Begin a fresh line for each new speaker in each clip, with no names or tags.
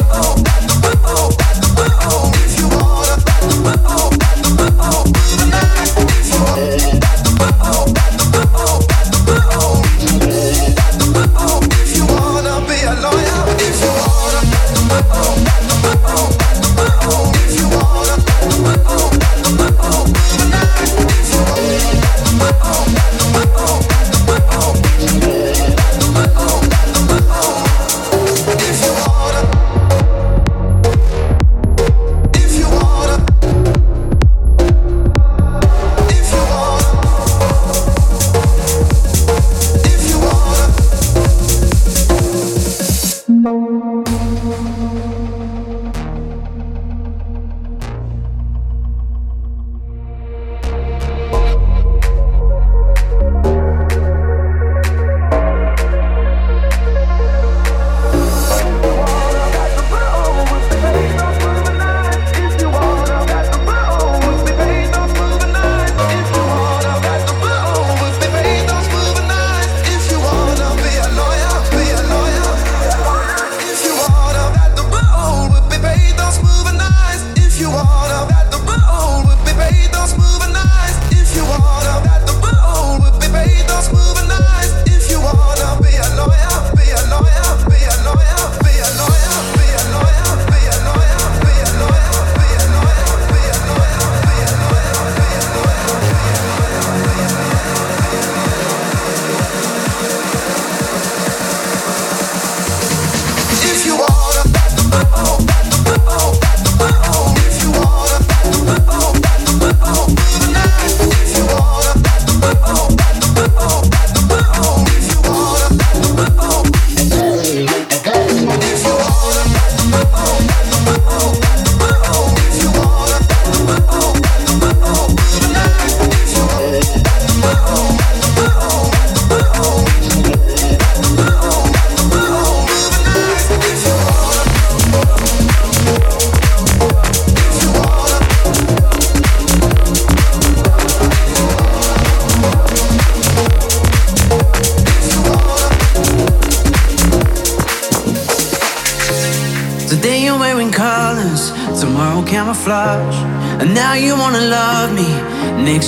oh. oh.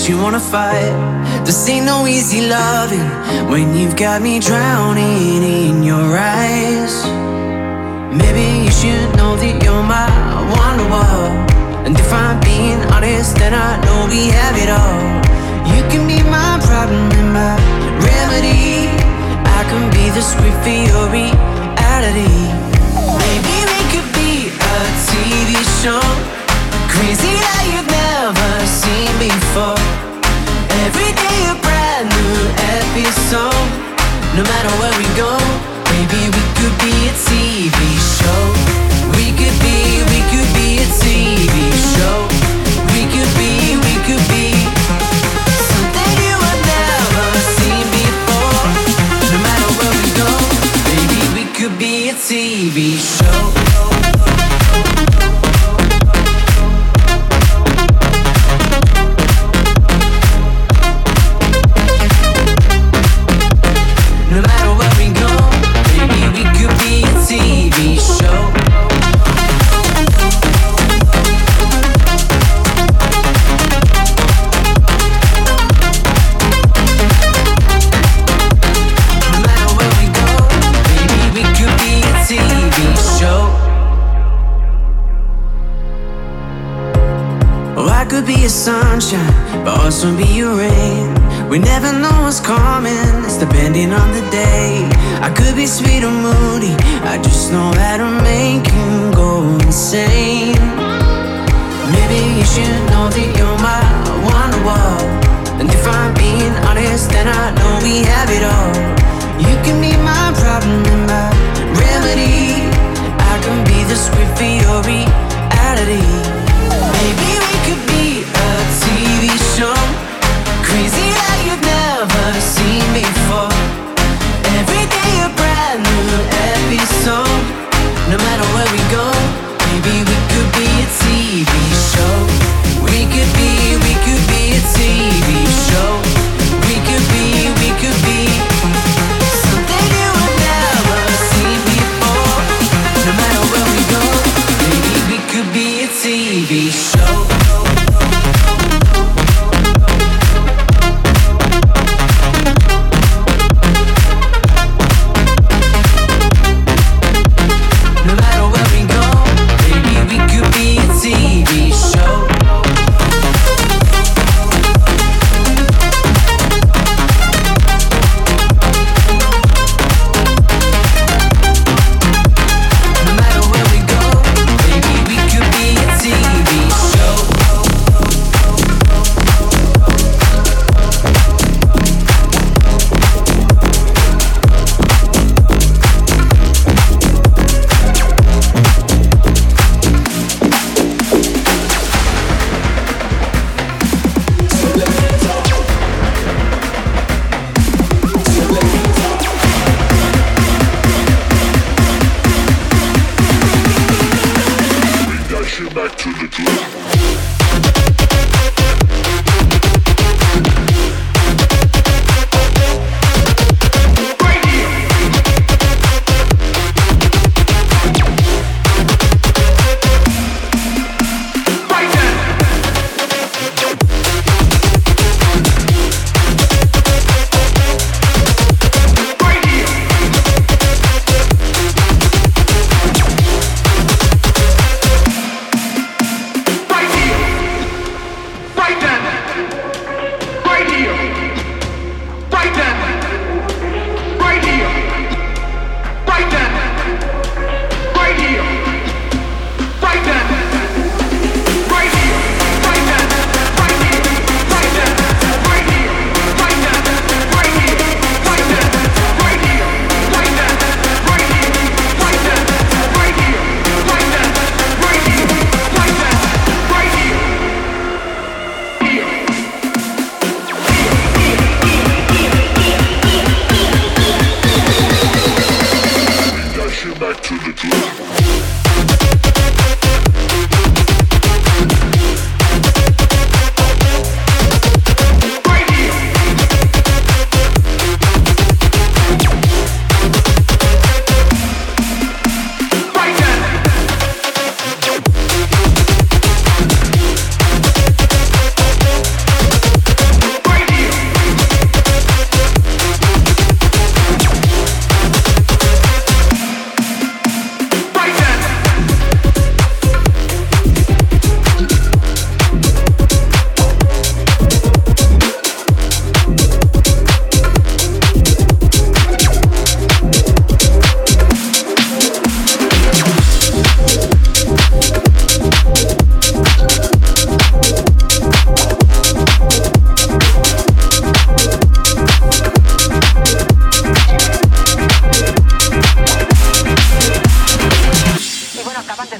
Next you wanna fight. This ain't no easy loving when you've got me drowning in your eyes. Maybe you should know that you're my wonderwall. And if I'm being honest, then I know we have it all. You can be my problem and my remedy. I can be the script for your reality. Maybe we could be a TV show. Crazy that you've never seen before. Every day a brand new episode. No matter where we go, maybe we could be a TV show. We could be, we could be a TV show. We could be, we could be something you have never seen before. No matter where we go, we could be a TV show. Your rain. We never know what's coming, it's depending on the day. I could be sweet or moody, I just know how to make you go insane. Maybe you should know that you're my wonder wall. And if I'm being honest, then I know we have it all. You can be my problem and my remedy. I can be the script for your reality. No matter where we go,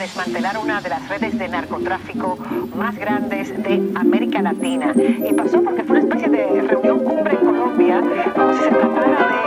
desmantelar una de las redes de narcotráfico más grandes de América
Latina. Y pasó porque fue una especie de reunión cumbre en Colombia, como si se tratara de...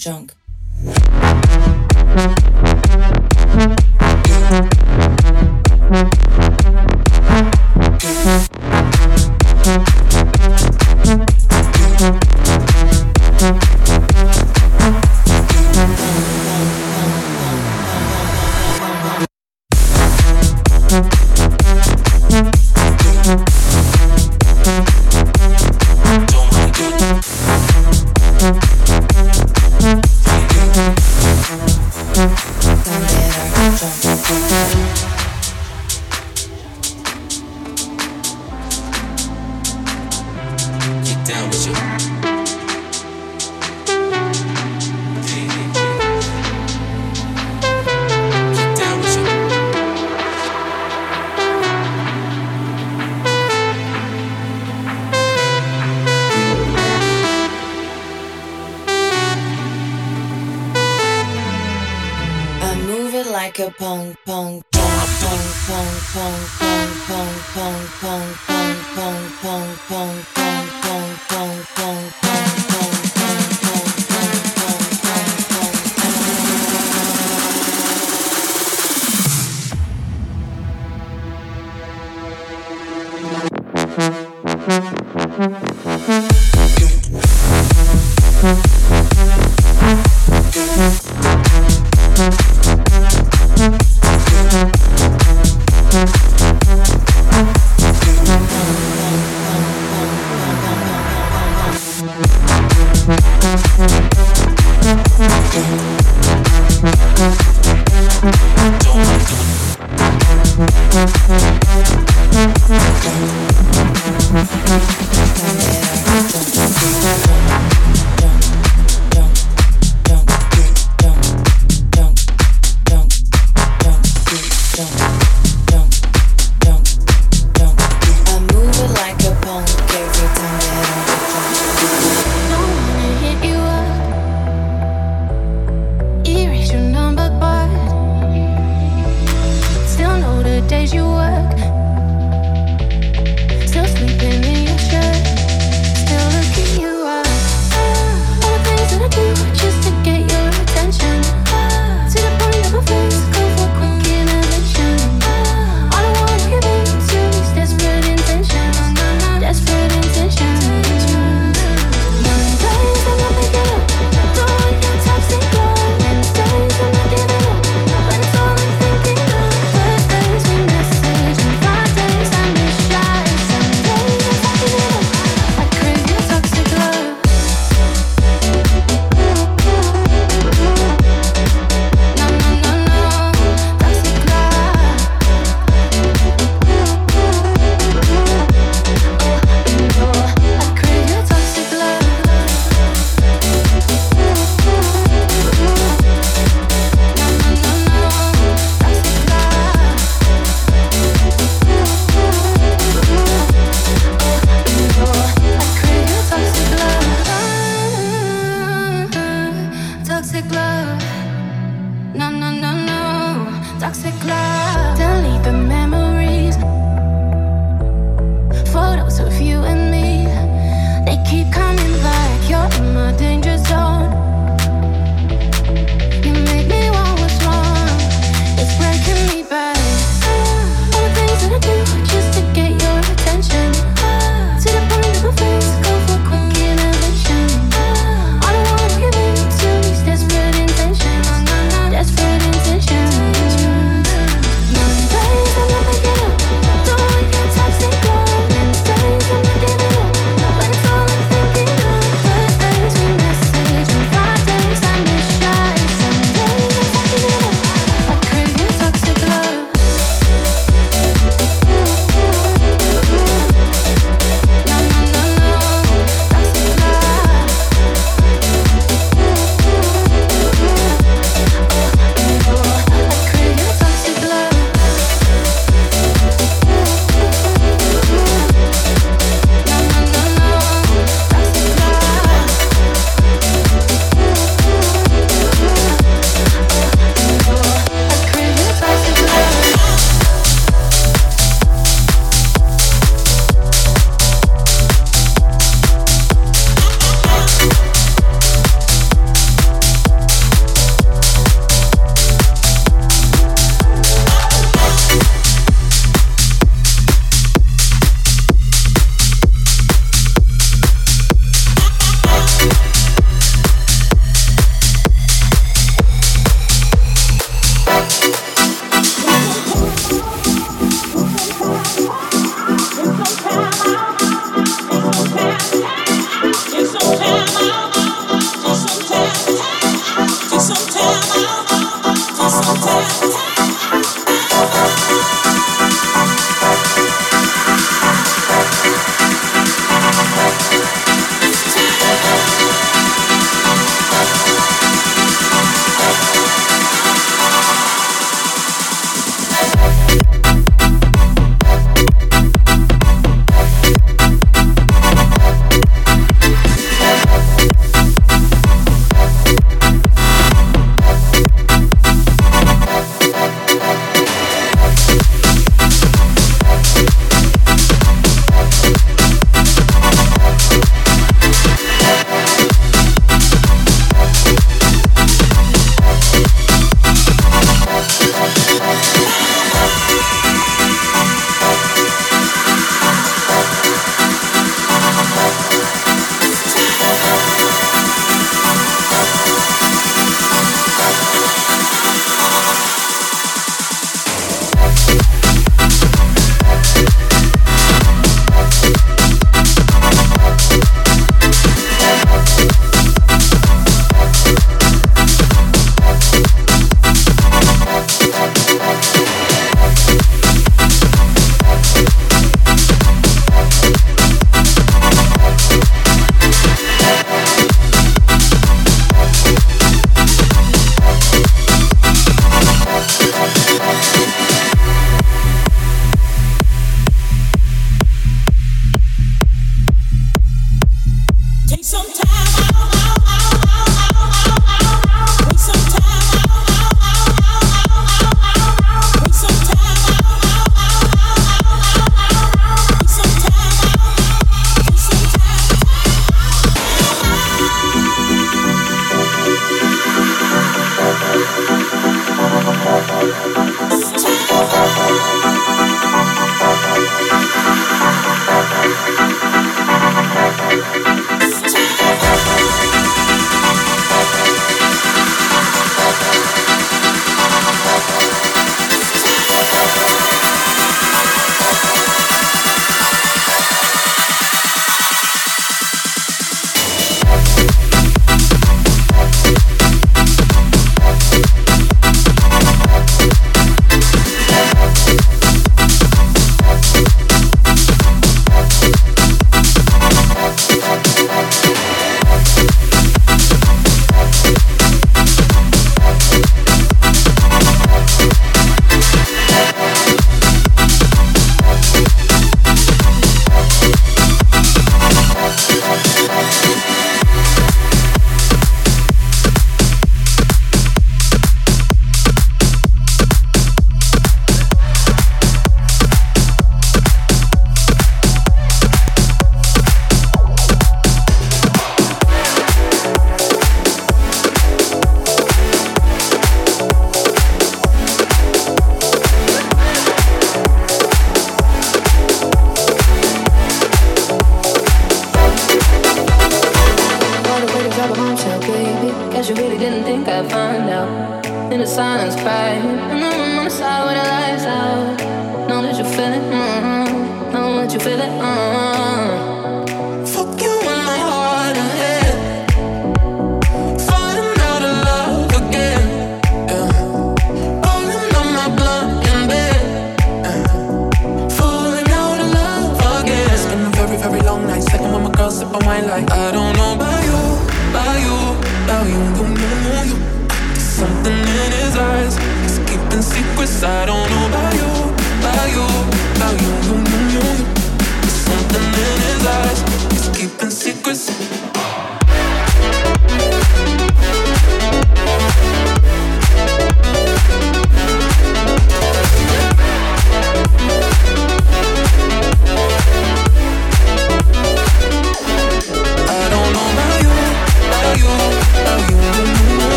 junk.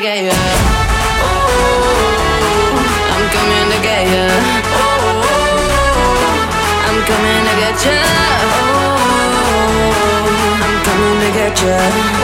get you. Oh,
I'm coming to get you. Oh,
I'm coming to get you. Oh,
I'm coming to
get you.